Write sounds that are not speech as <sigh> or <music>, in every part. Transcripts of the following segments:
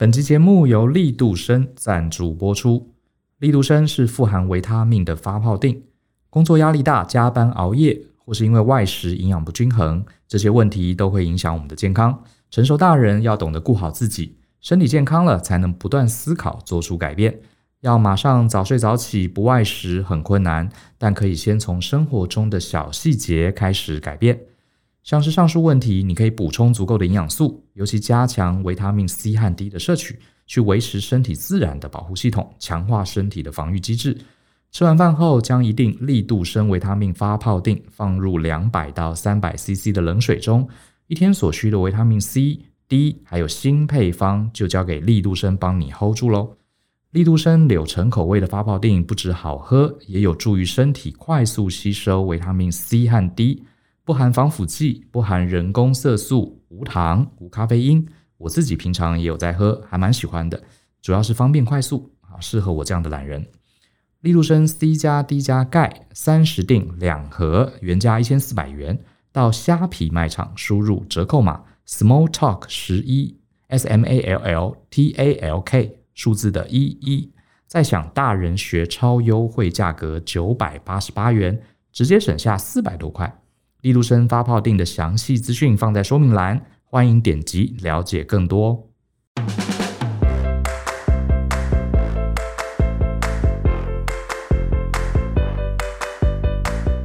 本集节目由力度生赞助播出。力度生是富含维他命的发泡錠。工作压力大、加班熬夜，或是因为外食营养不均衡，这些问题都会影响我们的健康。成熟大人要懂得顾好自己，身体健康了，才能不断思考，做出改变。要马上早睡早起，不外食很困难，但可以先从生活中的小细节开始改变。像是上述问题，你可以补充足够的营养素，尤其加强维他命 C 和 D 的摄取，去维持身体自然的保护系统，强化身体的防御机制。吃完饭后，将一定力度生维他命发泡定放入两百到三百 CC 的冷水中，一天所需的维他命 C、D 还有锌配方就交给力度生帮你 hold 住喽。力度生柳橙口味的发泡定不止好喝，也有助于身体快速吸收维他命 C 和 D。不含防腐剂，不含人工色素，无糖，无咖啡因。我自己平常也有在喝，还蛮喜欢的。主要是方便快速，啊，适合我这样的懒人。利度生 C 加 D 加钙三十锭两盒，原价一千四百元。到虾皮卖场输入折扣码 Small Talk 十一 S M A L L T A L K 数字的一一，再享大人学超优惠价格九百八十八元，直接省下四百多块。力度生发泡定的详细资讯放在说明栏，欢迎点击了解更多。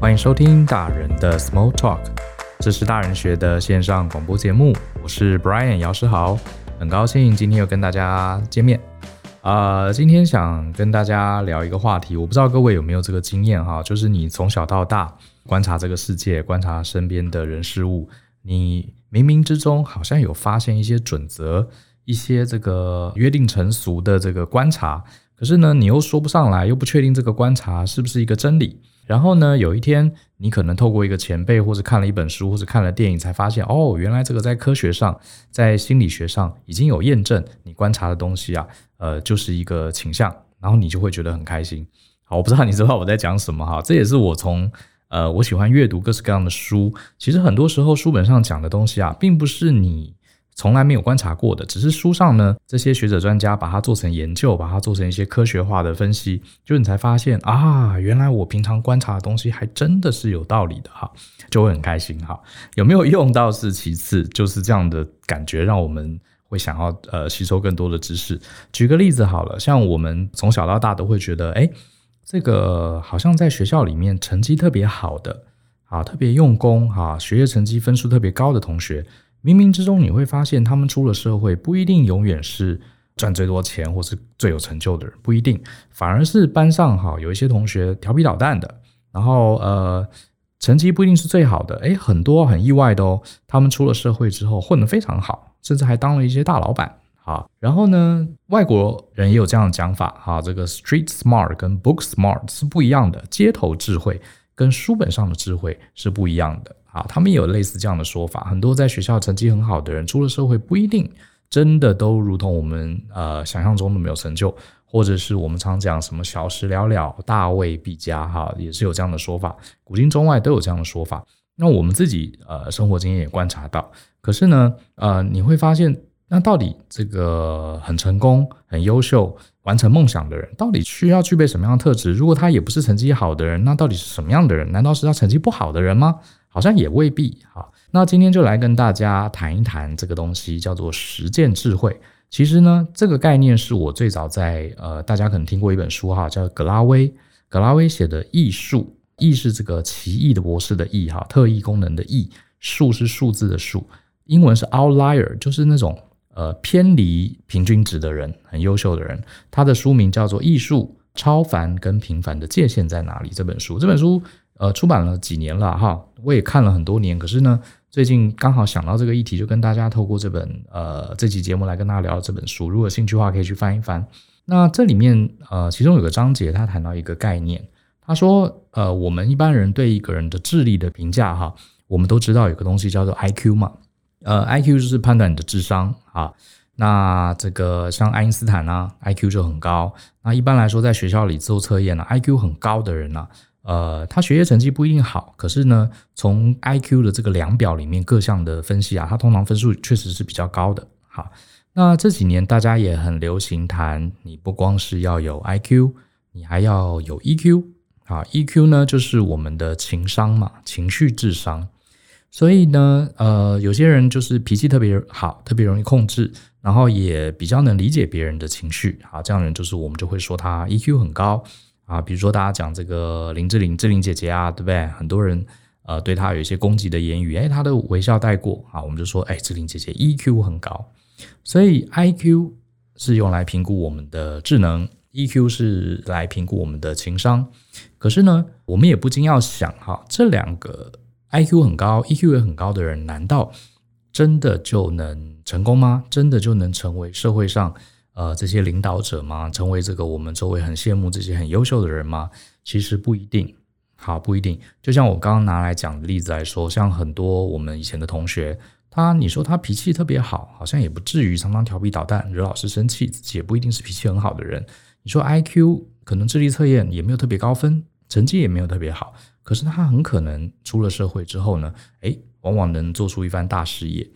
欢迎收听大人的 Small Talk，这是大人学的线上广播节目，我是 Brian 姚诗豪，很高兴今天又跟大家见面。呃，今天想跟大家聊一个话题，我不知道各位有没有这个经验哈，就是你从小到大观察这个世界，观察身边的人事物，你冥冥之中好像有发现一些准则，一些这个约定成俗的这个观察，可是呢，你又说不上来，又不确定这个观察是不是一个真理。然后呢，有一天你可能透过一个前辈，或者看了一本书，或者看了电影，才发现哦，原来这个在科学上，在心理学上已经有验证，你观察的东西啊，呃，就是一个倾向，然后你就会觉得很开心。好，我不知道你知道我在讲什么哈，这也是我从呃，我喜欢阅读各式各样的书，其实很多时候书本上讲的东西啊，并不是你。从来没有观察过的，只是书上呢，这些学者专家把它做成研究，把它做成一些科学化的分析，就你才发现啊，原来我平常观察的东西还真的是有道理的哈，就会很开心哈。有没有用到是其次，就是这样的感觉让我们会想要呃吸收更多的知识。举个例子好了，像我们从小到大都会觉得，哎，这个好像在学校里面成绩特别好的啊，特别用功哈，学业成绩分数特别高的同学。冥冥之中，你会发现，他们出了社会不一定永远是赚最多钱或是最有成就的人，不一定，反而是班上哈有一些同学调皮捣蛋的，然后呃成绩不一定是最好的，诶，很多很意外的哦，他们出了社会之后混得非常好，甚至还当了一些大老板啊。然后呢，外国人也有这样的讲法哈，这个 street smart 跟 book smart 是不一样的，街头智慧跟书本上的智慧是不一样的。啊，他们也有类似这样的说法。很多在学校成绩很好的人，出了社会不一定真的都如同我们呃想象中的没有成就，或者是我们常讲什么小时了了，大未必佳哈，也是有这样的说法。古今中外都有这样的说法。那我们自己呃生活经验也观察到，可是呢呃你会发现，那到底这个很成功、很优秀、完成梦想的人，到底需要具备什么样的特质？如果他也不是成绩好的人，那到底是什么样的人？难道是他成绩不好的人吗？好像也未必。好，那今天就来跟大家谈一谈这个东西，叫做实践智慧。其实呢，这个概念是我最早在呃，大家可能听过一本书哈，叫格拉威。格拉威写的《异术》，异是这个奇异的博士的异哈，特异功能的异，数是数字的数，英文是 outlier，就是那种呃偏离平均值的人，很优秀的人。他的书名叫做《艺术：超凡跟平凡的界限在哪里》。这本书，这本书。呃，出版了几年了哈，我也看了很多年。可是呢，最近刚好想到这个议题，就跟大家透过这本呃这期节目来跟大家聊这本书。如果有兴趣的话，可以去翻一翻。那这里面呃，其中有个章节，他谈到一个概念，他说呃，我们一般人对一个人的智力的评价哈，我们都知道有个东西叫做 IQ 嘛，呃，IQ 就是判断你的智商啊。那这个像爱因斯坦啊，IQ 就很高。那一般来说，在学校里做测验呢，IQ 很高的人呢。呃，他学业成绩不一定好，可是呢，从 IQ 的这个量表里面各项的分析啊，他通常分数确实是比较高的。好，那这几年大家也很流行谈，你不光是要有 IQ，你还要有 EQ 啊。EQ 呢，就是我们的情商嘛，情绪智商。所以呢，呃，有些人就是脾气特别好，特别容易控制，然后也比较能理解别人的情绪，啊，这样人就是我们就会说他 EQ 很高啊。比如说大家讲这个林志玲，志玲姐姐啊，对不对？很多人呃对她有一些攻击的言语，哎，她的微笑带过啊，我们就说，哎，志玲姐姐 EQ 很高。所以 IQ 是用来评估我们的智能，EQ 是来评估我们的情商。可是呢，我们也不禁要想哈，这两个。IQ 很高，EQ 也很高的人，难道真的就能成功吗？真的就能成为社会上呃这些领导者吗？成为这个我们周围很羡慕这些很优秀的人吗？其实不一定，好，不一定。就像我刚刚拿来讲的例子来说，像很多我们以前的同学，他你说他脾气特别好，好像也不至于常常调皮捣蛋，惹老师生气，自己也不一定是脾气很好的人。你说 IQ 可能智力测验也没有特别高分，成绩也没有特别好。可是他很可能出了社会之后呢，诶，往往能做出一番大事业。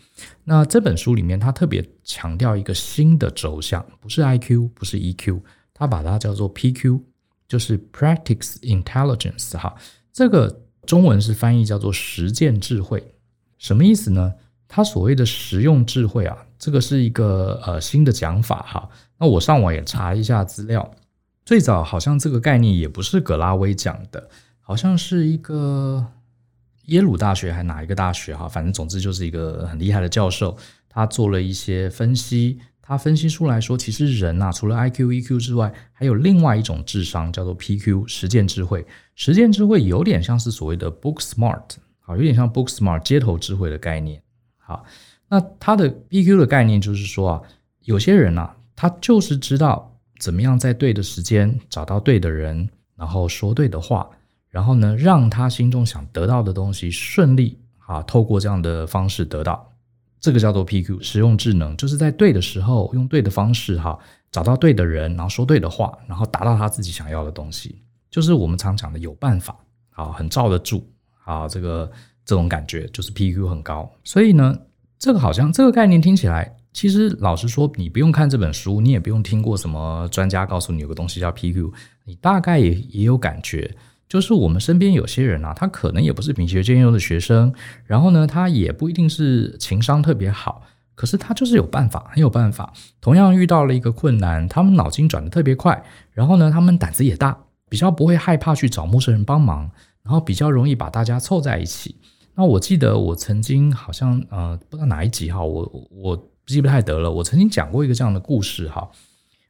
那这本书里面，他特别强调一个新的轴向，不是 IQ，不是 EQ，他把它叫做 PQ，就是 Practice Intelligence 哈。这个中文是翻译叫做实践智慧，什么意思呢？他所谓的实用智慧啊，这个是一个呃新的讲法哈。那我上网也查一下资料，最早好像这个概念也不是葛拉威讲的。好像是一个耶鲁大学还哪一个大学哈，反正总之就是一个很厉害的教授，他做了一些分析，他分析出来说，其实人呐，除了 IQ、EQ 之外，还有另外一种智商叫做 PQ，实践智慧。实践智慧有点像是所谓的 Book Smart，好，有点像 Book Smart 街头智慧的概念。好，那他的 PQ 的概念就是说啊，有些人呐，他就是知道怎么样在对的时间找到对的人，然后说对的话。然后呢，让他心中想得到的东西顺利啊，透过这样的方式得到，这个叫做 PQ，实用智能，就是在对的时候用对的方式哈，找到对的人，然后说对的话，然后达到他自己想要的东西，就是我们常讲的有办法啊，很罩得住啊，这个这种感觉就是 PQ 很高。所以呢，这个好像这个概念听起来，其实老实说，你不用看这本书，你也不用听过什么专家告诉你有个东西叫 PQ，你大概也也有感觉。就是我们身边有些人啊，他可能也不是品学兼优的学生，然后呢，他也不一定是情商特别好，可是他就是有办法，很有办法。同样遇到了一个困难，他们脑筋转得特别快，然后呢，他们胆子也大，比较不会害怕去找陌生人帮忙，然后比较容易把大家凑在一起。那我记得我曾经好像呃，不知道哪一集哈，我我记不太得了。我曾经讲过一个这样的故事哈，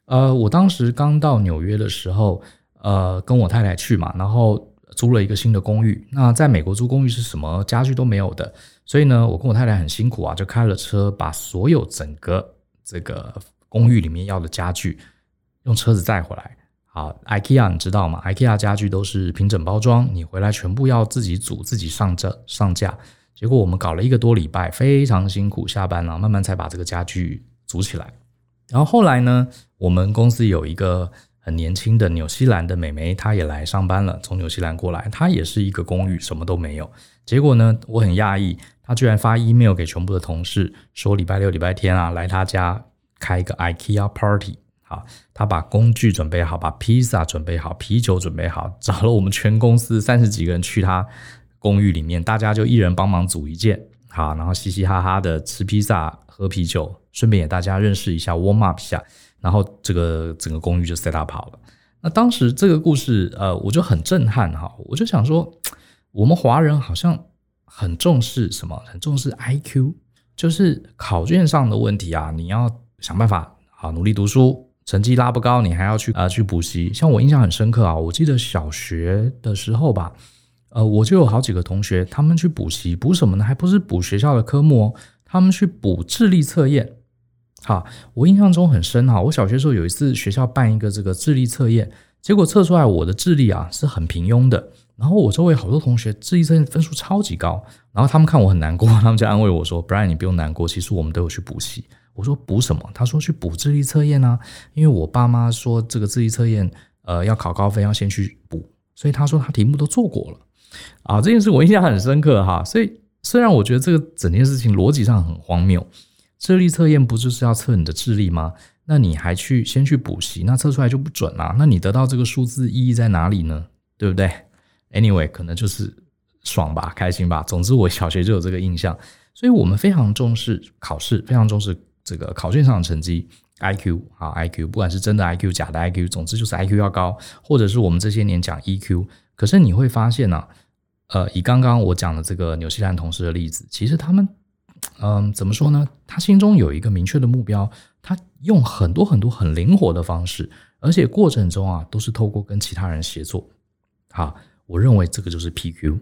呃，我当时刚到纽约的时候。呃，跟我太太去嘛，然后租了一个新的公寓。那在美国租公寓是什么家具都没有的，所以呢，我跟我太太很辛苦啊，就开了车把所有整个这个公寓里面要的家具用车子载回来。好，IKEA 你知道吗？IKEA 家具都是平整包装，你回来全部要自己组、自己上这上架。结果我们搞了一个多礼拜，非常辛苦，下班了慢慢才把这个家具组起来。然后后来呢，我们公司有一个。很年轻的纽西兰的美眉，她也来上班了，从纽西兰过来，她也是一个公寓，什么都没有。结果呢，我很讶异，她居然发 email 给全部的同事，说礼拜六、礼拜天啊，来她家开一个 IKEA party。好，她把工具准备好，把披萨准备好，啤酒准备好，找了我们全公司三十几个人去她公寓里面，大家就一人帮忙组一件，好，然后嘻嘻哈哈的吃披萨、喝啤酒，顺便也大家认识一下，warm up 一下。然后这个整个公寓就 set up 好了。那当时这个故事，呃，我就很震撼哈。我就想说，我们华人好像很重视什么？很重视 IQ，就是考卷上的问题啊，你要想办法啊努力读书，成绩拉不高，你还要去啊、去补习。像我印象很深刻啊，我记得小学的时候吧，呃，我就有好几个同学，他们去补习，补什么呢？还不是补学校的科目哦，他们去补智力测验。哈，我印象中很深哈。我小学时候有一次学校办一个这个智力测验，结果测出来我的智力啊是很平庸的。然后我周围好多同学智力测验分数超级高，然后他们看我很难过，他们就安慰我说：“Brian，你不用难过，其实我们都有去补习。”我说：“补什么？”他说：“去补智力测验啊，因为我爸妈说这个智力测验呃要考高分要先去补，所以他说他题目都做过了。”啊，这件事我印象很深刻哈。所以虽然我觉得这个整件事情逻辑上很荒谬。智力测验不就是要测你的智力吗？那你还去先去补习，那测出来就不准啦。那你得到这个数字意义在哪里呢？对不对？Anyway，可能就是爽吧，开心吧。总之，我小学就有这个印象，所以我们非常重视考试，非常重视这个考卷上的成绩，IQ 啊，IQ，不管是真的 IQ，假的 IQ，总之就是 IQ 要高，或者是我们这些年讲 EQ。可是你会发现呢、呃，以刚刚我讲的这个纽西兰同事的例子，其实他们，嗯、怎么说呢？他心中有一个明确的目标，他用很多很多很灵活的方式，而且过程中啊，都是透过跟其他人协作。好，我认为这个就是 PQ。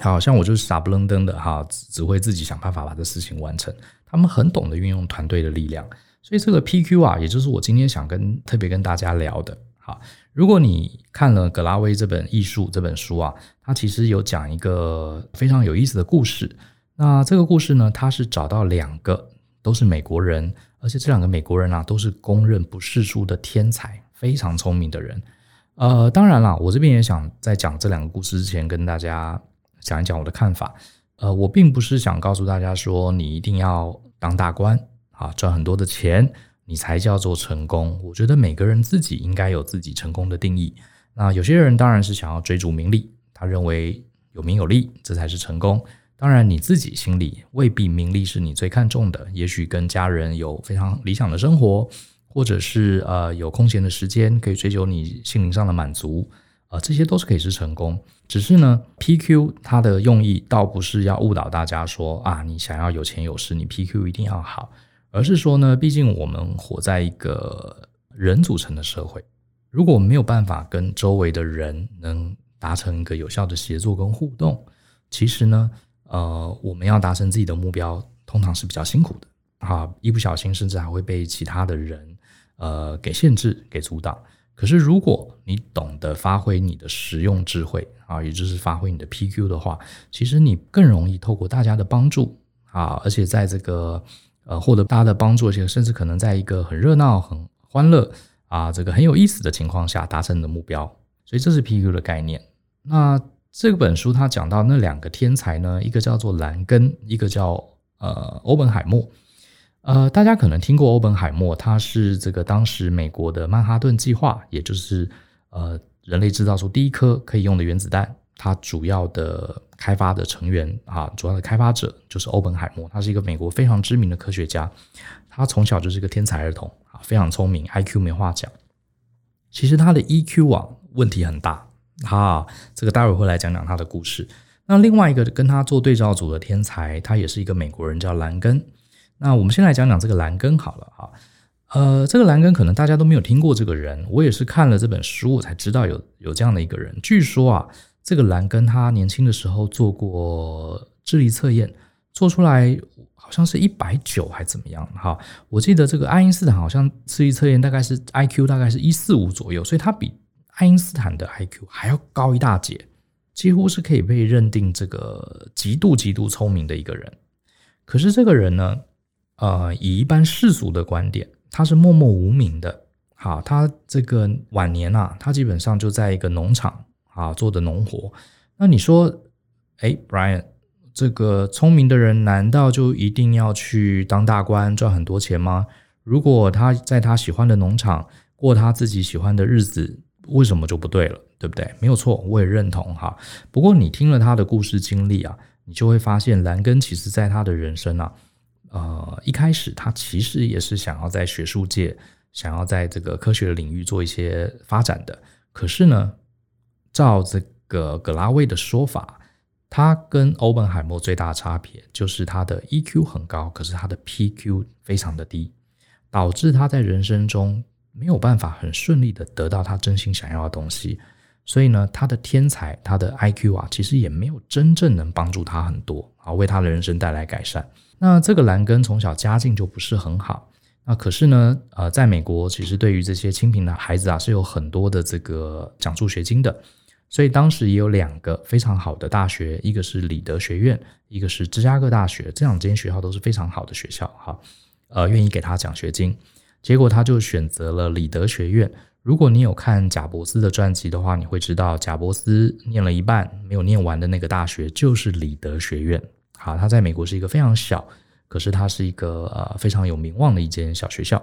好像我就是傻不愣登的哈，只会自己想办法把这事情完成。他们很懂得运用团队的力量，所以这个 PQ 啊，也就是我今天想跟特别跟大家聊的。好。如果你看了葛拉威这本《艺术》这本书啊，它其实有讲一个非常有意思的故事。那这个故事呢，他是找到两个都是美国人，而且这两个美国人啊，都是公认不世出的天才，非常聪明的人。呃，当然啦，我这边也想在讲这两个故事之前，跟大家讲一讲我的看法。呃，我并不是想告诉大家说你一定要当大官啊，赚很多的钱。你才叫做成功。我觉得每个人自己应该有自己成功的定义。那有些人当然是想要追逐名利，他认为有名有利这才是成功。当然你自己心里未必名利是你最看重的，也许跟家人有非常理想的生活，或者是呃有空闲的时间可以追求你心灵上的满足，呃这些都是可以是成功。只是呢，PQ 它的用意倒不是要误导大家说啊，你想要有钱有势，你 PQ 一定要好。而是说呢，毕竟我们活在一个人组成的社会，如果没有办法跟周围的人能达成一个有效的协作跟互动，其实呢，呃，我们要达成自己的目标，通常是比较辛苦的啊，一不小心甚至还会被其他的人呃给限制、给阻挡。可是如果你懂得发挥你的实用智慧啊，也就是发挥你的 PQ 的话，其实你更容易透过大家的帮助啊，而且在这个。呃，获得大家的帮助，而且甚至可能在一个很热闹、很欢乐啊，这个很有意思的情况下达成你的目标。所以这是 PQ 的概念。那这本书他讲到那两个天才呢，一个叫做兰根，一个叫呃欧本海默。呃，大家可能听过欧本海默，他是这个当时美国的曼哈顿计划，也就是呃人类制造出第一颗可以用的原子弹。他主要的开发的成员啊，主要的开发者就是欧本海默，他是一个美国非常知名的科学家。他从小就是一个天才儿童啊，非常聪明，IQ 没话讲。其实他的 EQ 啊问题很大啊，这个待会会来讲讲他的故事。那另外一个跟他做对照组的天才，他也是一个美国人，叫兰根。那我们先来讲讲这个兰根好了啊。呃，这个兰根可能大家都没有听过这个人，我也是看了这本书我才知道有有这样的一个人。据说啊。这个兰根他年轻的时候做过智力测验，做出来好像是一百九还怎么样哈？我记得这个爱因斯坦好像智力测验大概是 IQ 大概是一四五左右，所以他比爱因斯坦的 IQ 还要高一大截，几乎是可以被认定这个极度极度聪明的一个人。可是这个人呢，呃，以一般世俗的观点，他是默默无名的。好，他这个晚年啊，他基本上就在一个农场。啊，做的农活，那你说，哎，Brian，这个聪明的人难道就一定要去当大官赚很多钱吗？如果他在他喜欢的农场过他自己喜欢的日子，为什么就不对了？对不对？没有错，我也认同哈。不过你听了他的故事经历啊，你就会发现兰根其实在他的人生啊，呃，一开始他其实也是想要在学术界，想要在这个科学领域做一些发展的，可是呢。照这个葛拉威的说法，他跟欧本海默最大的差别就是他的 EQ 很高，可是他的 PQ 非常的低，导致他在人生中没有办法很顺利的得到他真心想要的东西。所以呢，他的天才，他的 IQ 啊，其实也没有真正能帮助他很多啊，为他的人生带来改善。那这个兰根从小家境就不是很好，那可是呢，呃，在美国其实对于这些清贫的孩子啊，是有很多的这个奖助学金的。所以当时也有两个非常好的大学，一个是里德学院，一个是芝加哥大学，这两间学校都是非常好的学校，哈，呃，愿意给他奖学金。结果他就选择了里德学院。如果你有看贾伯斯的传记的话，你会知道贾伯斯念了一半没有念完的那个大学就是里德学院。好，他在美国是一个非常小，可是它是一个呃非常有名望的一间小学校。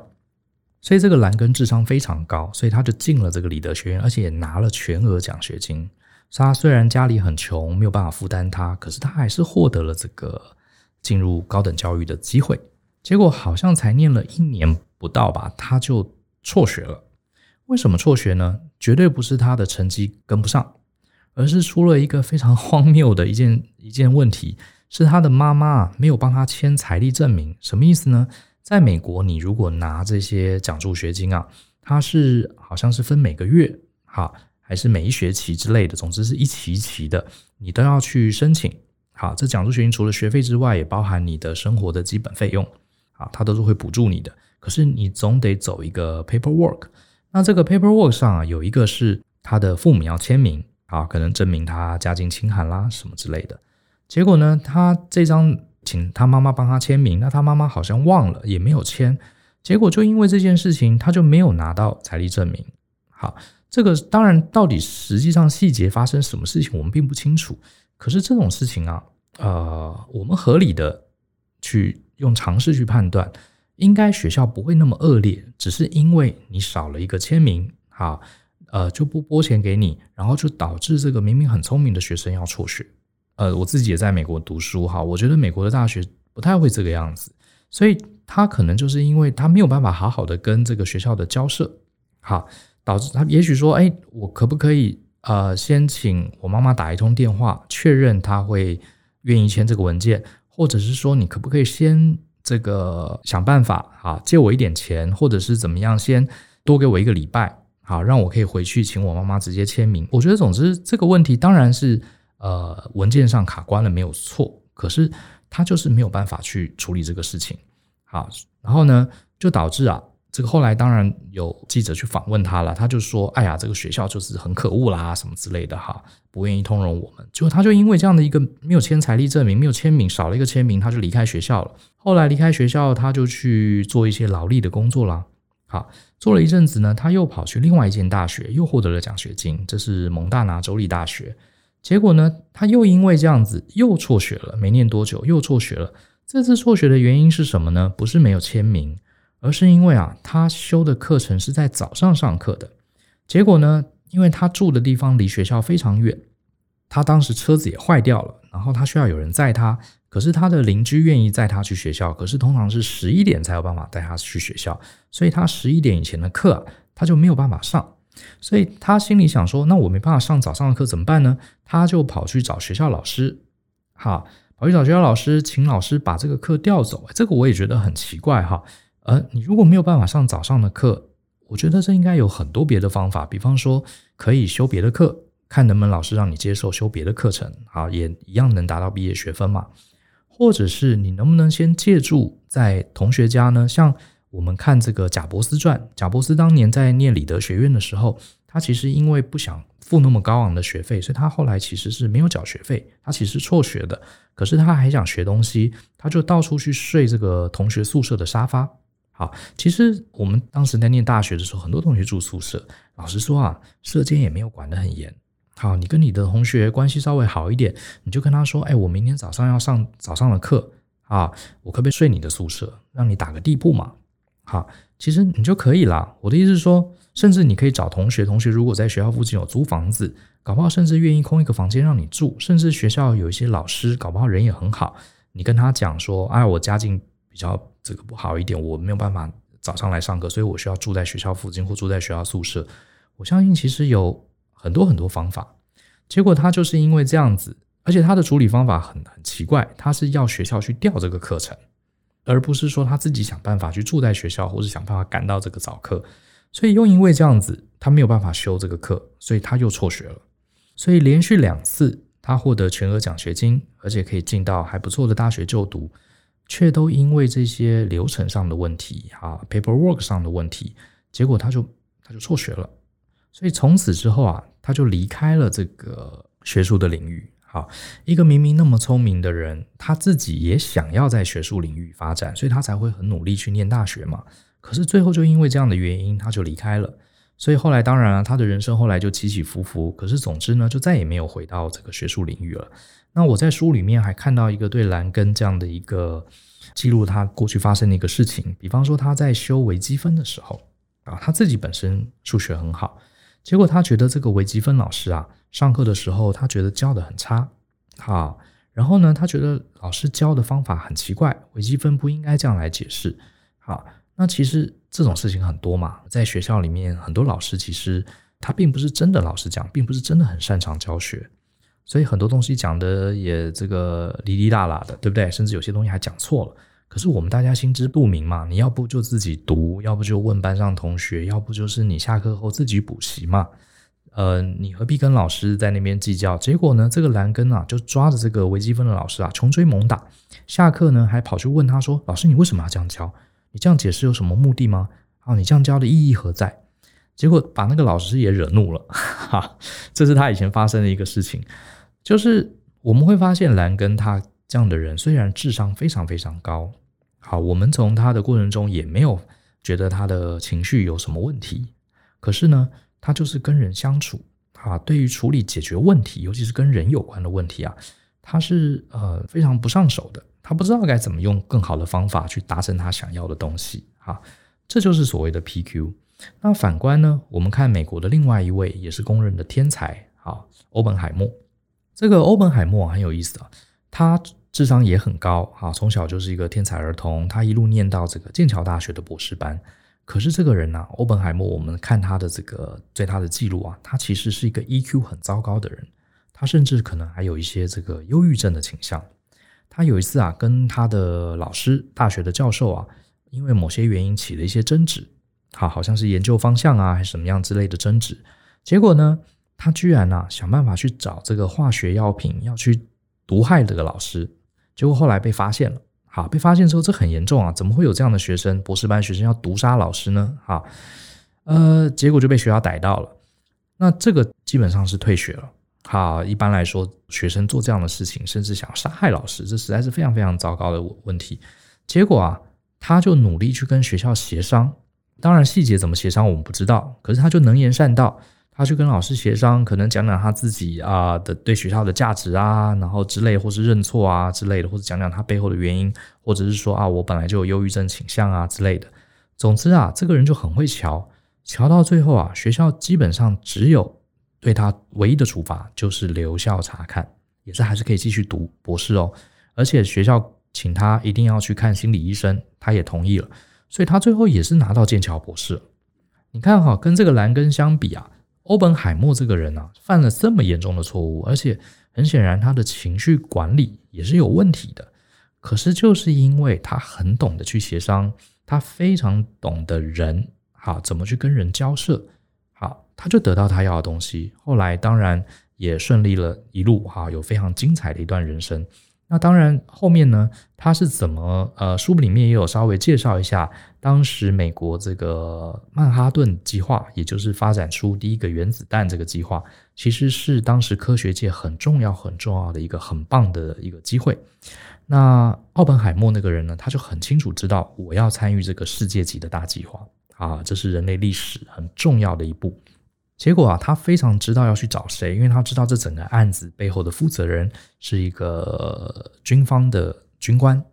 所以这个兰根智商非常高，所以他就进了这个里德学院，而且也拿了全额奖学金。他虽然家里很穷，没有办法负担他，可是他还是获得了这个进入高等教育的机会。结果好像才念了一年不到吧，他就辍学了。为什么辍学呢？绝对不是他的成绩跟不上，而是出了一个非常荒谬的一件 <laughs> 一件问题，是他的妈妈没有帮他签财力证明。什么意思呢？在美国，你如果拿这些奖助学金啊，它是好像是分每个月，哈，还是每一学期之类的，总之是一期一期的，你都要去申请。好，这奖助学金除了学费之外，也包含你的生活的基本费用，啊，它都是会补助你的。可是你总得走一个 paperwork，那这个 paperwork 上啊，有一个是他的父母要签名，啊，可能证明他家境清寒啦，什么之类的。结果呢，他这张。请他妈妈帮他签名，那他妈妈好像忘了，也没有签。结果就因为这件事情，他就没有拿到财力证明。好，这个当然到底实际上细节发生什么事情，我们并不清楚。可是这种事情啊，呃，我们合理的去用常识去判断，应该学校不会那么恶劣，只是因为你少了一个签名，哈，呃，就不拨钱给你，然后就导致这个明明很聪明的学生要辍学。呃，我自己也在美国读书哈，我觉得美国的大学不太会这个样子，所以他可能就是因为他没有办法好好的跟这个学校的交涉，好，导致他也许说，哎，我可不可以呃先请我妈妈打一通电话，确认他会愿意签这个文件，或者是说你可不可以先这个想办法啊借我一点钱，或者是怎么样，先多给我一个礼拜，好，让我可以回去请我妈妈直接签名。我觉得总之这个问题当然是。呃，文件上卡关了没有错，可是他就是没有办法去处理这个事情。好，然后呢，就导致啊，这个后来当然有记者去访问他了，他就说：“哎呀，这个学校就是很可恶啦，什么之类的哈，不愿意通融我们。”结果他就因为这样的一个没有签财力证明，没有签名，少了一个签名，他就离开学校了。后来离开学校，他就去做一些劳力的工作啦。好，做了一阵子呢，他又跑去另外一间大学，又获得了奖学金，这是蒙大拿州立大学。结果呢，他又因为这样子又辍学了，没念多久又辍学了。这次辍学的原因是什么呢？不是没有签名，而是因为啊，他修的课程是在早上上课的。结果呢，因为他住的地方离学校非常远，他当时车子也坏掉了，然后他需要有人载他。可是他的邻居愿意载他去学校，可是通常是十一点才有办法带他去学校，所以他十一点以前的课，他就没有办法上。所以他心里想说：“那我没办法上早上的课怎么办呢？”他就跑去找学校老师，哈，跑去找学校老师，请老师把这个课调走。这个我也觉得很奇怪，哈。呃，你如果没有办法上早上的课，我觉得这应该有很多别的方法，比方说可以修别的课，看能不能老师让你接受修别的课程，啊，也一样能达到毕业学分嘛。或者是你能不能先借助在同学家呢？像。我们看这个贾伯斯传，贾伯斯当年在念里德学院的时候，他其实因为不想付那么高昂的学费，所以他后来其实是没有缴学费，他其实辍学的。可是他还想学东西，他就到处去睡这个同学宿舍的沙发。好，其实我们当时在念大学的时候，很多同学住宿舍，老实说啊，舍监也没有管得很严。好，你跟你的同学关系稍微好一点，你就跟他说，哎，我明天早上要上早上的课啊，我可不可以睡你的宿舍，让你打个地铺嘛？好，其实你就可以啦。我的意思是说，甚至你可以找同学，同学如果在学校附近有租房子，搞不好甚至愿意空一个房间让你住。甚至学校有一些老师，搞不好人也很好，你跟他讲说，哎，我家境比较这个不好一点，我没有办法早上来上课，所以我需要住在学校附近或住在学校宿舍。我相信其实有很多很多方法。结果他就是因为这样子，而且他的处理方法很很奇怪，他是要学校去调这个课程。而不是说他自己想办法去住在学校，或是想办法赶到这个早课，所以又因为这样子，他没有办法修这个课，所以他又辍学了。所以连续两次他获得全额奖学金，而且可以进到还不错的大学就读，却都因为这些流程上的问题啊，paperwork 上的问题，结果他就他就辍学了。所以从此之后啊，他就离开了这个学术的领域。好，一个明明那么聪明的人，他自己也想要在学术领域发展，所以他才会很努力去念大学嘛。可是最后就因为这样的原因，他就离开了。所以后来当然了，他的人生后来就起起伏伏。可是总之呢，就再也没有回到这个学术领域了。那我在书里面还看到一个对兰根这样的一个记录，他过去发生的一个事情。比方说他在修微积分的时候啊，他自己本身数学很好，结果他觉得这个微积分老师啊，上课的时候他觉得教得很差，好，然后呢，他觉得老师教的方法很奇怪，微积分不应该这样来解释，好，那其实这种事情很多嘛，在学校里面很多老师其实他并不是真的老师讲，并不是真的很擅长教学。所以很多东西讲的也这个哩哩啦啦的，对不对？甚至有些东西还讲错了。可是我们大家心知肚明嘛，你要不就自己读，要不就问班上同学，要不就是你下课后自己补习嘛。呃，你何必跟老师在那边计较？结果呢，这个兰根啊，就抓着这个微积分的老师啊，穷追猛打。下课呢，还跑去问他说：“老师，你为什么要这样教？你这样解释有什么目的吗？啊，你这样教的意义何在？”结果把那个老师也惹怒了，<laughs> 哈，这是他以前发生的一个事情。就是我们会发现，兰根他这样的人虽然智商非常非常高，好，我们从他的过程中也没有觉得他的情绪有什么问题。可是呢，他就是跟人相处啊，对于处理解决问题，尤其是跟人有关的问题啊，他是呃非常不上手的。他不知道该怎么用更好的方法去达成他想要的东西啊，这就是所谓的 PQ。那反观呢，我们看美国的另外一位也是公认的天才啊，欧本海默。这个欧本海默很有意思啊，他智商也很高啊，从小就是一个天才儿童，他一路念到这个剑桥大学的博士班。可是这个人呢、啊，欧本海默，我们看他的这个对他的记录啊，他其实是一个 EQ 很糟糕的人，他甚至可能还有一些这个忧郁症的倾向。他有一次啊，跟他的老师、大学的教授啊，因为某些原因起了一些争执，好，好像是研究方向啊，还是什么样之类的争执，结果呢，他居然啊想办法去找这个化学药品要去毒害这个老师，结果后来被发现了。好，被发现之后这很严重啊！怎么会有这样的学生，博士班学生要毒杀老师呢？好，呃，结果就被学校逮到了。那这个基本上是退学了。好，一般来说，学生做这样的事情，甚至想杀害老师，这实在是非常非常糟糕的问题。结果啊，他就努力去跟学校协商，当然细节怎么协商我们不知道，可是他就能言善道。他去跟老师协商，可能讲讲他自己啊的对学校的价值啊，然后之类，或是认错啊之类的，或者讲讲他背后的原因，或者是说啊，我本来就有忧郁症倾向啊之类的。总之啊，这个人就很会瞧，瞧到最后啊，学校基本上只有对他唯一的处罚就是留校察看，也是还是可以继续读博士哦。而且学校请他一定要去看心理医生，他也同意了，所以他最后也是拿到剑桥博士。你看哈，跟这个兰根相比啊。欧本海默这个人啊，犯了这么严重的错误，而且很显然他的情绪管理也是有问题的。可是就是因为他很懂得去协商，他非常懂得人，好，怎么去跟人交涉，他就得到他要的东西。后来当然也顺利了一路，哈，有非常精彩的一段人生。那当然，后面呢，他是怎么？呃，书里面也有稍微介绍一下，当时美国这个曼哈顿计划，也就是发展出第一个原子弹这个计划，其实是当时科学界很重要、很重要的一个很棒的一个机会。那奥本海默那个人呢，他就很清楚知道，我要参与这个世界级的大计划啊，这是人类历史很重要的一步。结果啊，他非常知道要去找谁，因为他知道这整个案子背后的负责人是一个军方的军官，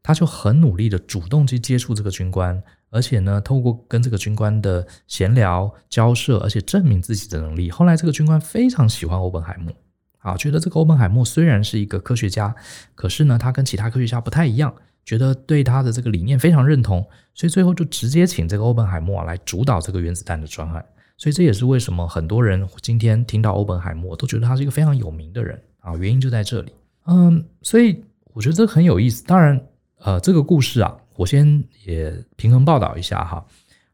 他就很努力的主动去接触这个军官，而且呢，透过跟这个军官的闲聊交涉，而且证明自己的能力。后来这个军官非常喜欢欧本海默，啊，觉得这个欧本海默虽然是一个科学家，可是呢，他跟其他科学家不太一样，觉得对他的这个理念非常认同，所以最后就直接请这个欧本海默来主导这个原子弹的专案。所以这也是为什么很多人今天听到欧本海默都觉得他是一个非常有名的人啊，原因就在这里。嗯，所以我觉得这很有意思。当然，呃，这个故事啊，我先也平衡报道一下哈。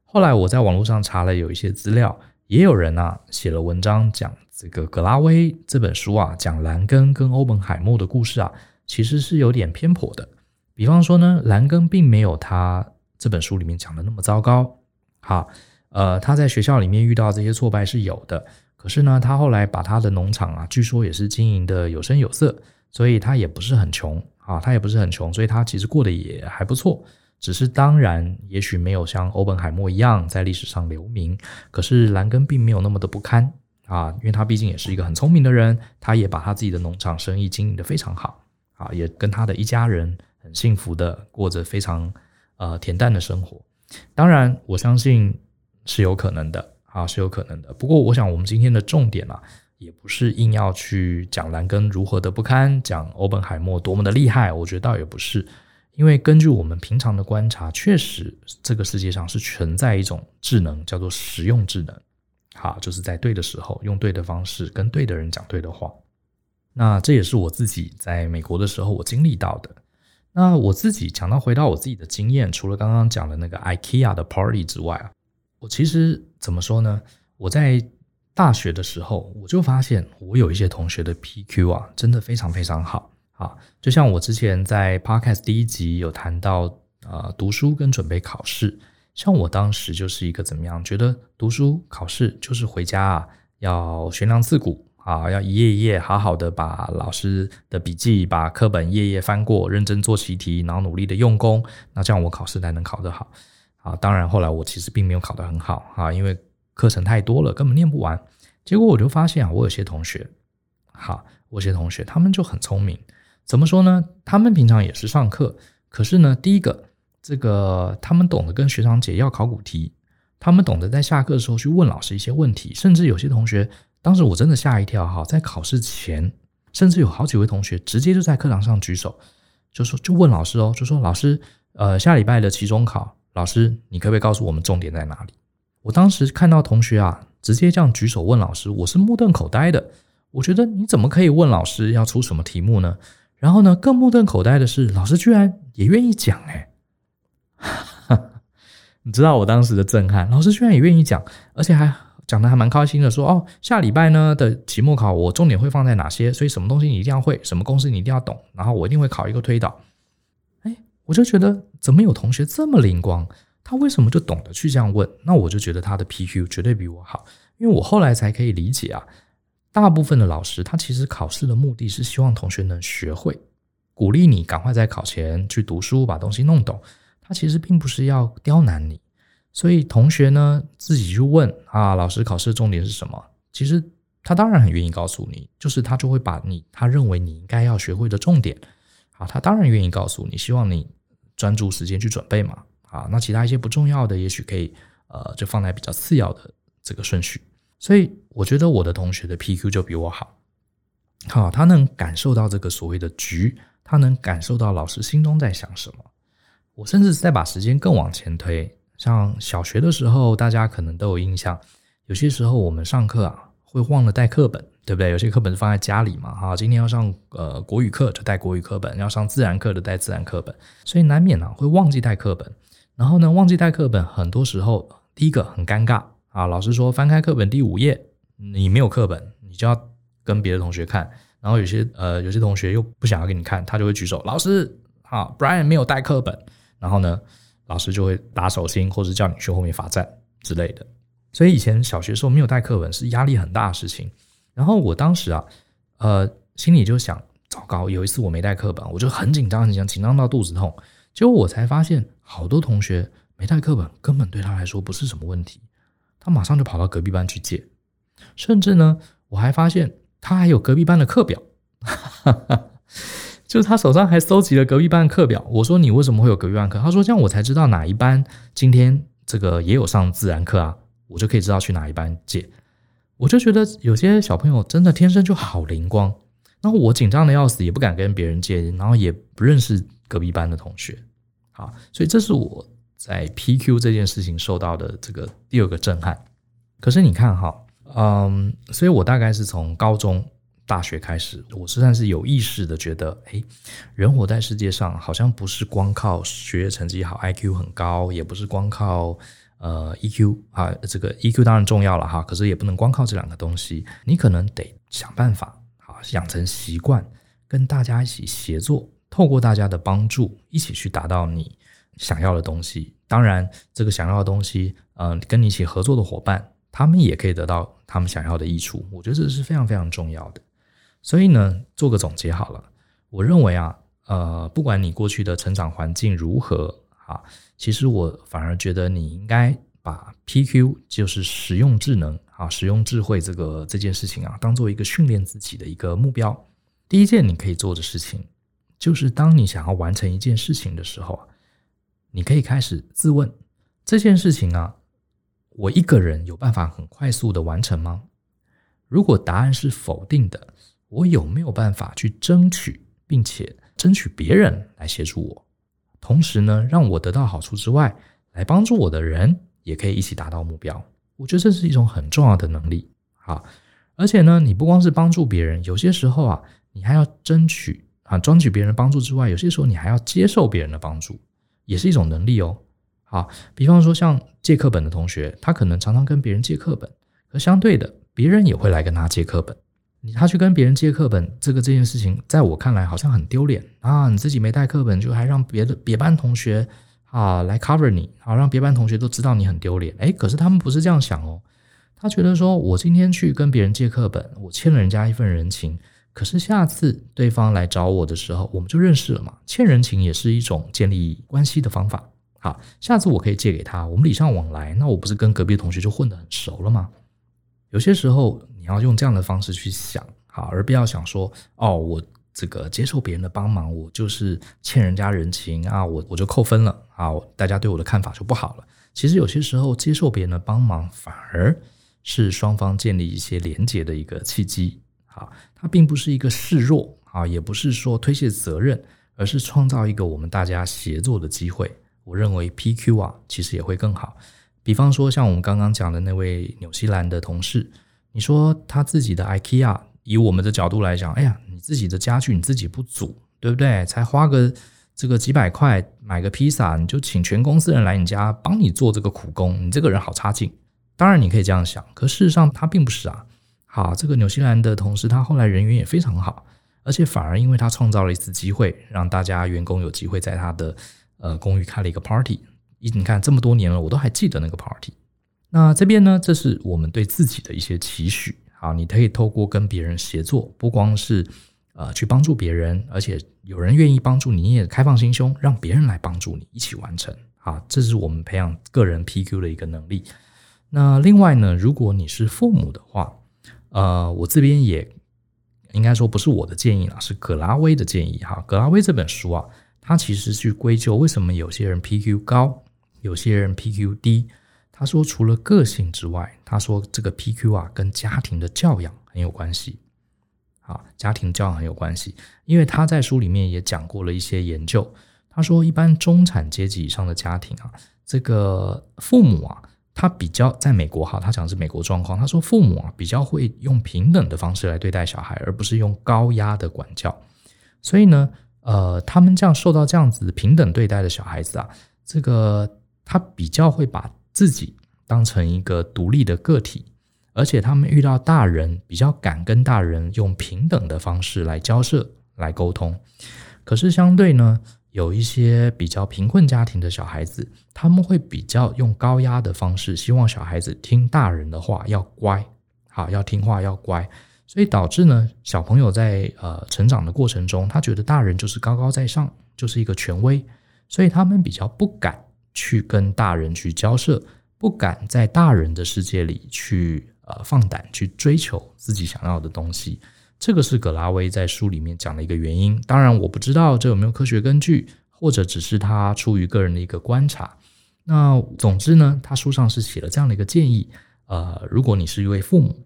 后来我在网络上查了有一些资料，也有人啊写了文章讲这个格拉威这本书啊，讲兰根跟欧本海默的故事啊，其实是有点偏颇的。比方说呢，兰根并没有他这本书里面讲的那么糟糕。好。呃，他在学校里面遇到这些挫败是有的，可是呢，他后来把他的农场啊，据说也是经营的有声有色，所以他也不是很穷啊，他也不是很穷，所以他其实过得也还不错。只是当然，也许没有像欧本海默一样在历史上留名。可是兰根并没有那么的不堪啊，因为他毕竟也是一个很聪明的人，他也把他自己的农场生意经营得非常好啊，也跟他的一家人很幸福的过着非常呃恬淡的生活。当然，我相信是有可能的啊，是有可能的。不过，我想我们今天的重点啊，也不是硬要去讲兰根如何的不堪，讲欧本海默多么的厉害，我觉得倒也不是。因为根据我们平常的观察，确实这个世界上是存在一种智能，叫做实用智能。好，就是在对的时候，用对的方式，跟对的人讲对的话。那这也是我自己在美国的时候我经历到的。那我自己讲到回到我自己的经验，除了刚刚讲的那个 IKEA 的 party 之外啊，我其实怎么说呢？我在大学的时候，我就发现我有一些同学的 PQ 啊，真的非常非常好。啊，就像我之前在 Podcast 第一集有谈到，呃，读书跟准备考试，像我当时就是一个怎么样，觉得读书考试就是回家啊，要悬梁刺股啊，要一页一页好好的把老师的笔记、把课本页页翻过，认真做习题，然后努力的用功，那这样我考试才能考得好。啊，当然后来我其实并没有考得很好啊，因为课程太多了，根本念不完。结果我就发现啊，我有些同学，好，我有些同学他们就很聪明。怎么说呢？他们平常也是上课，可是呢，第一个，这个他们懂得跟学长姐要考古题，他们懂得在下课的时候去问老师一些问题，甚至有些同学，当时我真的吓一跳哈，在考试前，甚至有好几位同学直接就在课堂上举手，就说就问老师哦，就说老师，呃，下礼拜的期中考，老师你可不可以告诉我们重点在哪里？我当时看到同学啊，直接这样举手问老师，我是目瞪口呆的，我觉得你怎么可以问老师要出什么题目呢？然后呢，更目瞪口呆的是，老师居然也愿意讲哎，<laughs> 你知道我当时的震撼，老师居然也愿意讲，而且还讲的还蛮开心的，说哦，下礼拜呢的期末考我重点会放在哪些，所以什么东西你一定要会，什么公式你一定要懂，然后我一定会考一个推导。我就觉得怎么有同学这么灵光，他为什么就懂得去这样问？那我就觉得他的 PQ 绝对比我好，因为我后来才可以理解啊。大部分的老师，他其实考试的目的是希望同学能学会，鼓励你赶快在考前去读书，把东西弄懂。他其实并不是要刁难你，所以同学呢自己去问啊，老师考试重点是什么？其实他当然很愿意告诉你，就是他就会把你他认为你应该要学会的重点，啊，他当然愿意告诉你，希望你专注时间去准备嘛。啊，那其他一些不重要的，也许可以呃，就放在比较次要的这个顺序。所以我觉得我的同学的 PQ 就比我好，好，他能感受到这个所谓的局，他能感受到老师心中在想什么。我甚至再把时间更往前推，像小学的时候，大家可能都有印象，有些时候我们上课啊会忘了带课本，对不对？有些课本是放在家里嘛，哈，今天要上呃国语课就带国语课本，要上自然课就带自然课本，所以难免呢会忘记带课本。然后呢，忘记带课本，很多时候第一个很尴尬。啊，老师说翻开课本第五页，你没有课本，你就要跟别的同学看。然后有些呃，有些同学又不想要给你看，他就会举手，老师，好，Brian 没有带课本。然后呢，老师就会打手心，或者叫你去后面罚站之类的。所以以前小学时候没有带课本是压力很大的事情。然后我当时啊，呃，心里就想，糟糕，有一次我没带课本，我就很紧张，很紧张，紧张到肚子痛。结果我才发现，好多同学没带课本，根本对他来说不是什么问题。他马上就跑到隔壁班去借，甚至呢，我还发现他还有隔壁班的课表，<laughs> 就是他手上还搜集了隔壁班的课表。我说，你为什么会有隔壁班课？他说，这样我才知道哪一班今天这个也有上自然课啊，我就可以知道去哪一班借。我就觉得有些小朋友真的天生就好灵光，然后我紧张的要死，也不敢跟别人借，然后也不认识隔壁班的同学。好，所以这是我。在 PQ 这件事情受到的这个第二个震撼，可是你看哈，嗯，所以我大概是从高中、大学开始，我实在是有意识的觉得，诶，人活在世界上，好像不是光靠学业成绩好、IQ 很高，也不是光靠呃 EQ 啊，这个 EQ 当然重要了哈，可是也不能光靠这两个东西，你可能得想办法啊，养成习惯，跟大家一起协作，透过大家的帮助，一起去达到你想要的东西。当然，这个想要的东西，嗯、呃，跟你一起合作的伙伴，他们也可以得到他们想要的益处。我觉得这是非常非常重要的。所以呢，做个总结好了。我认为啊，呃，不管你过去的成长环境如何，啊，其实我反而觉得你应该把 PQ 就是实用智能啊，实用智慧这个这件事情啊，当做一个训练自己的一个目标。第一件你可以做的事情，就是当你想要完成一件事情的时候，你可以开始自问：这件事情啊，我一个人有办法很快速的完成吗？如果答案是否定的，我有没有办法去争取，并且争取别人来协助我？同时呢，让我得到好处之外，来帮助我的人也可以一起达到目标。我觉得这是一种很重要的能力。好，而且呢，你不光是帮助别人，有些时候啊，你还要争取啊，争取别人帮助之外，有些时候你还要接受别人的帮助，也是一种能力哦。好，比方说像借课本的同学，他可能常常跟别人借课本，可相对的，别人也会来跟他借课本。你他去跟别人借课本，这个这件事情，在我看来好像很丢脸啊！你自己没带课本，就还让别的别班同学啊来 cover 你，好让别班同学都知道你很丢脸。诶，可是他们不是这样想哦，他觉得说我今天去跟别人借课本，我欠了人家一份人情，可是下次对方来找我的时候，我们就认识了嘛。欠人情也是一种建立关系的方法。好，下次我可以借给他，我们礼尚往来，那我不是跟隔壁同学就混得很熟了吗？有些时候。你要用这样的方式去想，好，而不要想说，哦，我这个接受别人的帮忙，我就是欠人家人情啊，我我就扣分了啊，大家对我的看法就不好了。其实有些时候接受别人的帮忙，反而是双方建立一些连结的一个契机。啊，它并不是一个示弱啊，也不是说推卸责任，而是创造一个我们大家协作的机会。我认为 PQ 啊，其实也会更好。比方说，像我们刚刚讲的那位纽西兰的同事。你说他自己的 IKEA，以我们的角度来讲，哎呀，你自己的家具你自己不组，对不对？才花个这个几百块买个披萨，你就请全公司人来你家帮你做这个苦工，你这个人好差劲。当然你可以这样想，可事实上他并不是啊。好，这个纽西兰的同事他后来人缘也非常好，而且反而因为他创造了一次机会，让大家员工有机会在他的呃公寓开了一个 party。你你看这么多年了，我都还记得那个 party。那这边呢，这是我们对自己的一些期许。好，你可以透过跟别人协作，不光是呃去帮助别人，而且有人愿意帮助你，你也开放心胸，让别人来帮助你，一起完成。好，这是我们培养个人 PQ 的一个能力。那另外呢，如果你是父母的话，呃，我这边也应该说不是我的建议啦，是葛拉威的建议。哈，葛拉威这本书啊，他其实去归咎为什么有些人 PQ 高，有些人 PQ 低。他说，除了个性之外，他说这个 PQ 啊，跟家庭的教养很有关系。啊，家庭教养很有关系，因为他在书里面也讲过了一些研究。他说，一般中产阶级以上的家庭啊，这个父母啊，他比较在美国哈，他讲的是美国状况。他说，父母啊，比较会用平等的方式来对待小孩，而不是用高压的管教。所以呢，呃，他们这样受到这样子平等对待的小孩子啊，这个他比较会把。自己当成一个独立的个体，而且他们遇到大人比较敢跟大人用平等的方式来交涉、来沟通。可是相对呢，有一些比较贫困家庭的小孩子，他们会比较用高压的方式，希望小孩子听大人的话，要乖，好，要听话，要乖。所以导致呢，小朋友在呃成长的过程中，他觉得大人就是高高在上，就是一个权威，所以他们比较不敢。去跟大人去交涉，不敢在大人的世界里去呃放胆去追求自己想要的东西，这个是葛拉威在书里面讲的一个原因。当然，我不知道这有没有科学根据，或者只是他出于个人的一个观察。那总之呢，他书上是写了这样的一个建议：呃，如果你是一位父母，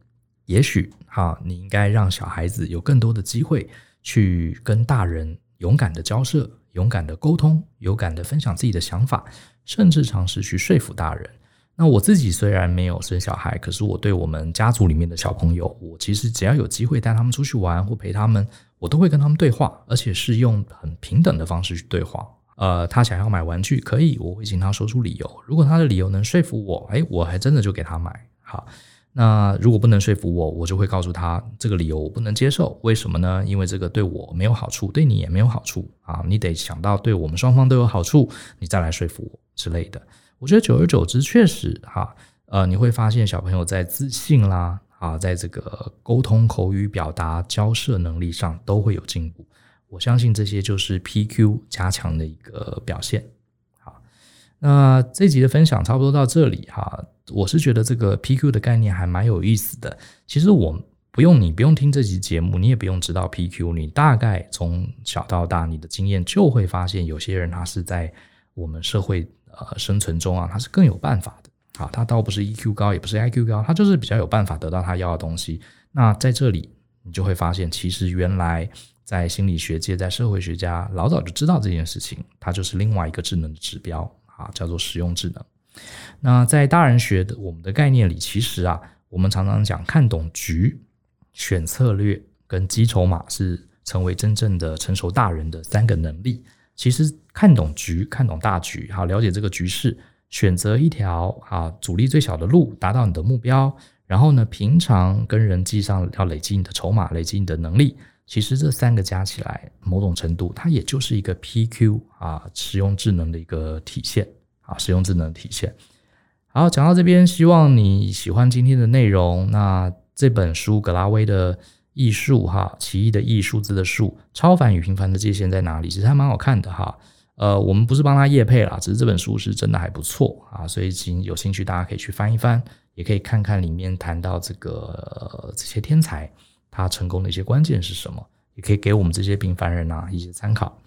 也许哈，你应该让小孩子有更多的机会去跟大人勇敢的交涉。勇敢的沟通，勇敢的分享自己的想法，甚至尝试去说服大人。那我自己虽然没有生小孩，可是我对我们家族里面的小朋友，我其实只要有机会带他们出去玩或陪他们，我都会跟他们对话，而且是用很平等的方式去对话。呃，他想要买玩具，可以，我会请他说出理由。如果他的理由能说服我，诶，我还真的就给他买。好。那如果不能说服我，我就会告诉他这个理由我不能接受。为什么呢？因为这个对我没有好处，对你也没有好处啊！你得想到对我们双方都有好处，你再来说服我之类的。我觉得久而久之，确实哈，呃，你会发现小朋友在自信啦啊，在这个沟通、口语表达、交涉能力上都会有进步。我相信这些就是 PQ 加强的一个表现。那这集的分享差不多到这里哈，我是觉得这个 PQ 的概念还蛮有意思的。其实我不用你不用听这集节目，你也不用知道 PQ，你大概从小到大你的经验就会发现，有些人他是在我们社会呃生存中啊，他是更有办法的。啊，他倒不是 EQ 高，也不是 IQ 高，他就是比较有办法得到他要的东西。那在这里，你就会发现，其实原来在心理学界，在社会学家老早就知道这件事情，它就是另外一个智能的指标啊，叫做实用智能。那在大人学的我们的概念里，其实啊，我们常常讲看懂局、选策略跟积筹码是成为真正的成熟大人的三个能力。其实看懂局、看懂大局，好，了解这个局势。选择一条啊阻力最小的路，达到你的目标。然后呢，平常跟人际上要累积你的筹码，累积你的能力。其实这三个加起来，某种程度它也就是一个 PQ 啊，实用智能的一个体现啊，实用智能的体现。好，讲到这边，希望你喜欢今天的内容。那这本书格拉威的艺术哈，奇异的异，数字的数，超凡与平凡的界限在哪里？其实还蛮好看的哈。呃，我们不是帮他业配啦，只是这本书是真的还不错啊，所以请有兴趣大家可以去翻一翻，也可以看看里面谈到这个、这些天才他成功的一些关键是什么，也可以给我们这些平凡人啊一些参考。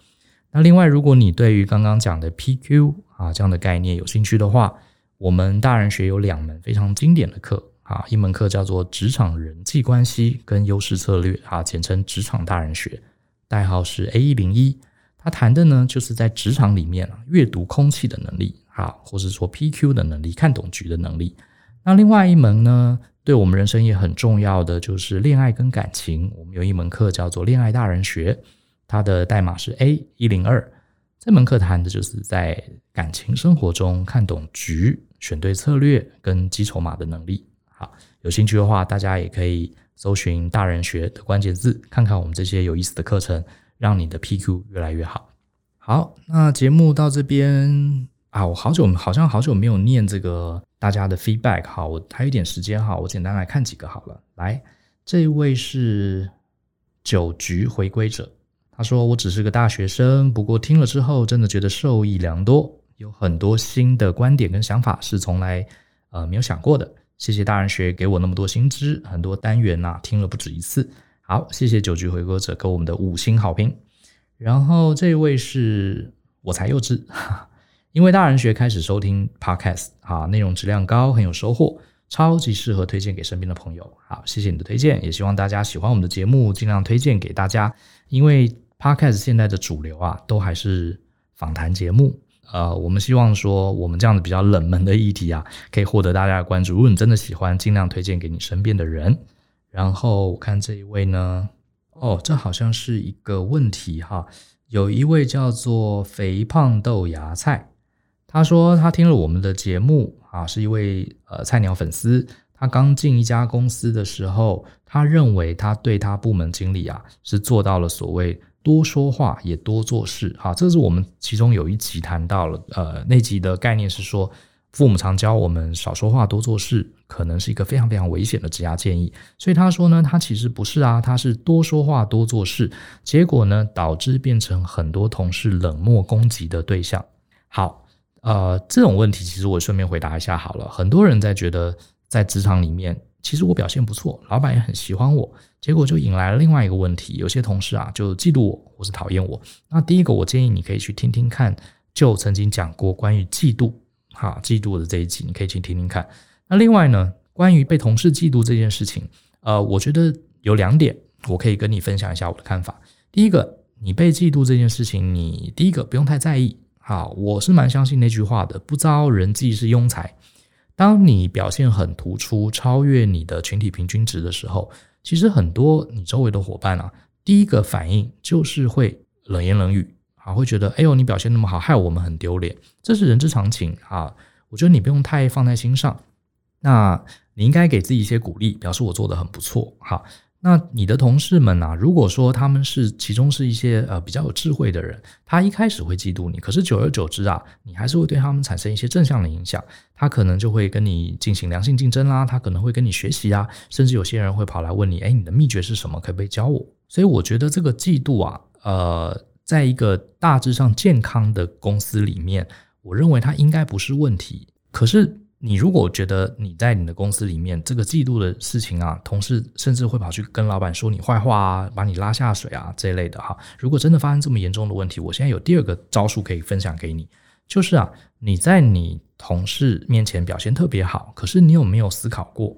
那另外，如果你对于刚刚讲的 PQ 啊这样的概念有兴趣的话，我们大人学有两门非常经典的课啊，一门课叫做职场人际关系跟优势策略啊，简称职场大人学，代号是 A 一零一。他谈的呢，就是在职场里面啊，阅读空气的能力啊，或是说 PQ 的能力，看懂局的能力。那另外一门呢，对我们人生也很重要的就是恋爱跟感情。我们有一门课叫做恋爱大人学，它的代码是 A 一零二。这门课谈的就是在感情生活中看懂局、选对策略跟积筹码的能力。好，有兴趣的话，大家也可以搜寻大人学的关键字，看看我们这些有意思的课程。让你的 PQ 越来越好。好，那节目到这边啊，我好久好像好久没有念这个大家的 feedback。好，我还有一点时间哈，我简单来看几个好了。来，这位是酒局回归者，他说：“我只是个大学生，不过听了之后真的觉得受益良多，有很多新的观点跟想法是从来呃没有想过的。谢谢大人学给我那么多新知，很多单元呐、听了不止一次。”好，谢谢酒局回归者给我们的五星好评。然后这位是我才幼稚，因为大人学开始收听 Podcast 啊，内容质量高，很有收获，超级适合推荐给身边的朋友。好，谢谢你的推荐，也希望大家喜欢我们的节目，尽量推荐给大家。因为 Podcast 现在的主流啊，都还是访谈节目。呃，我们希望说我们这样的比较冷门的议题啊，可以获得大家的关注。如果你真的喜欢，尽量推荐给你身边的人。然后我看这一位呢，哦，这好像是一个问题哈。有一位叫做肥胖豆芽菜，他说他听了我们的节目啊，是一位呃菜鸟粉丝。他刚进一家公司的时候，他认为他对他部门经理啊是做到了所谓多说话也多做事啊。这是我们其中有一集谈到了，呃，那集的概念是说。父母常教我们少说话多做事，可能是一个非常非常危险的职涯建议。所以他说呢，他其实不是啊，他是多说话多做事，结果呢导致变成很多同事冷漠攻击的对象。好，呃，这种问题其实我顺便回答一下好了。很多人在觉得在职场里面，其实我表现不错，老板也很喜欢我，结果就引来了另外一个问题，有些同事啊就嫉妒我或是讨厌我。那第一个，我建议你可以去听听看，就曾经讲过关于嫉妒。哈，嫉妒的这一集你可以去听听看。那另外呢，关于被同事嫉妒这件事情，呃，我觉得有两点，我可以跟你分享一下我的看法。第一个，你被嫉妒这件事情，你第一个不用太在意。好，我是蛮相信那句话的，不遭人忌是庸才。当你表现很突出，超越你的群体平均值的时候，其实很多你周围的伙伴啊，第一个反应就是会冷言冷语。啊，会觉得哎呦，你表现那么好，害我们很丢脸，这是人之常情啊。我觉得你不用太放在心上，那你应该给自己一些鼓励，表示我做得很不错。好，那你的同事们啊，如果说他们是其中是一些呃比较有智慧的人，他一开始会嫉妒你，可是久而久之啊，你还是会对他们产生一些正向的影响。他可能就会跟你进行良性竞争啦，他可能会跟你学习啊，甚至有些人会跑来问你，哎，你的秘诀是什么？可不可以教我？所以我觉得这个嫉妒啊，呃。在一个大致上健康的公司里面，我认为它应该不是问题。可是你如果觉得你在你的公司里面这个嫉妒的事情啊，同事甚至会跑去跟老板说你坏话啊，把你拉下水啊这一类的哈。如果真的发生这么严重的问题，我现在有第二个招数可以分享给你，就是啊，你在你同事面前表现特别好，可是你有没有思考过？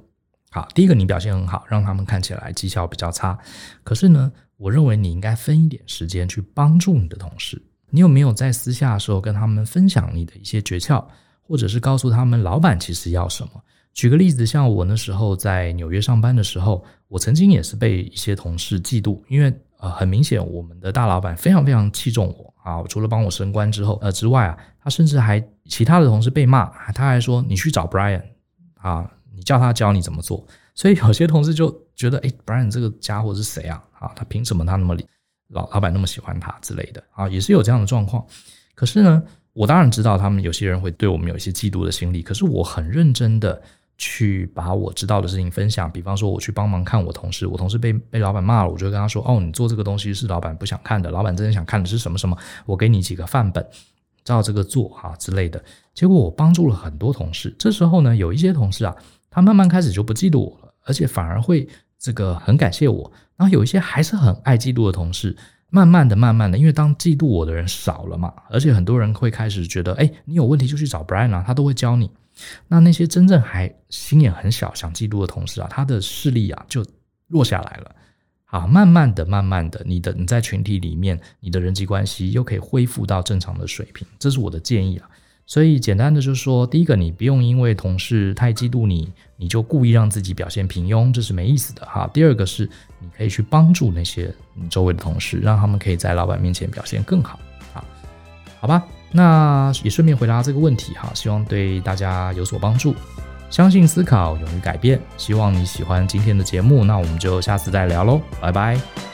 好，第一个你表现很好，让他们看起来绩效比较差。可是呢，我认为你应该分一点时间去帮助你的同事。你有没有在私下的时候跟他们分享你的一些诀窍，或者是告诉他们老板其实要什么？举个例子，像我那时候在纽约上班的时候，我曾经也是被一些同事嫉妒，因为呃很明显我们的大老板非常非常器重我啊，除了帮我升官之后呃之外啊，他甚至还其他的同事被骂，他还说你去找 Brian 啊。你叫他教你怎么做，所以有些同事就觉得，哎，Brian 这个家伙是谁啊？啊，他凭什么他那么老老板那么喜欢他之类的啊？也是有这样的状况。可是呢，我当然知道他们有些人会对我们有一些嫉妒的心理。可是我很认真的去把我知道的事情分享。比方说，我去帮忙看我同事，我同事被被老板骂了，我就跟他说，哦，你做这个东西是老板不想看的，老板真正想看的是什么什么？我给你几个范本，照这个做哈之类的。结果我帮助了很多同事。这时候呢，有一些同事啊。他慢慢开始就不嫉妒我了，而且反而会这个很感谢我。然后有一些还是很爱嫉妒的同事，慢慢的、慢慢的，因为当嫉妒我的人少了嘛，而且很多人会开始觉得，哎，你有问题就去找 Brian 啊，他都会教你。那那些真正还心眼很小、想嫉妒的同事啊，他的势力啊就弱下来了。啊，慢慢的、慢慢的，你的你在群体里面，你的人际关系又可以恢复到正常的水平。这是我的建议啊。所以简单的就是说，第一个，你不用因为同事太嫉妒你，你就故意让自己表现平庸，这是没意思的哈。第二个是，你可以去帮助那些你周围的同事，让他们可以在老板面前表现更好啊。好吧，那也顺便回答这个问题哈，希望对大家有所帮助。相信思考，勇于改变，希望你喜欢今天的节目，那我们就下次再聊喽，拜拜。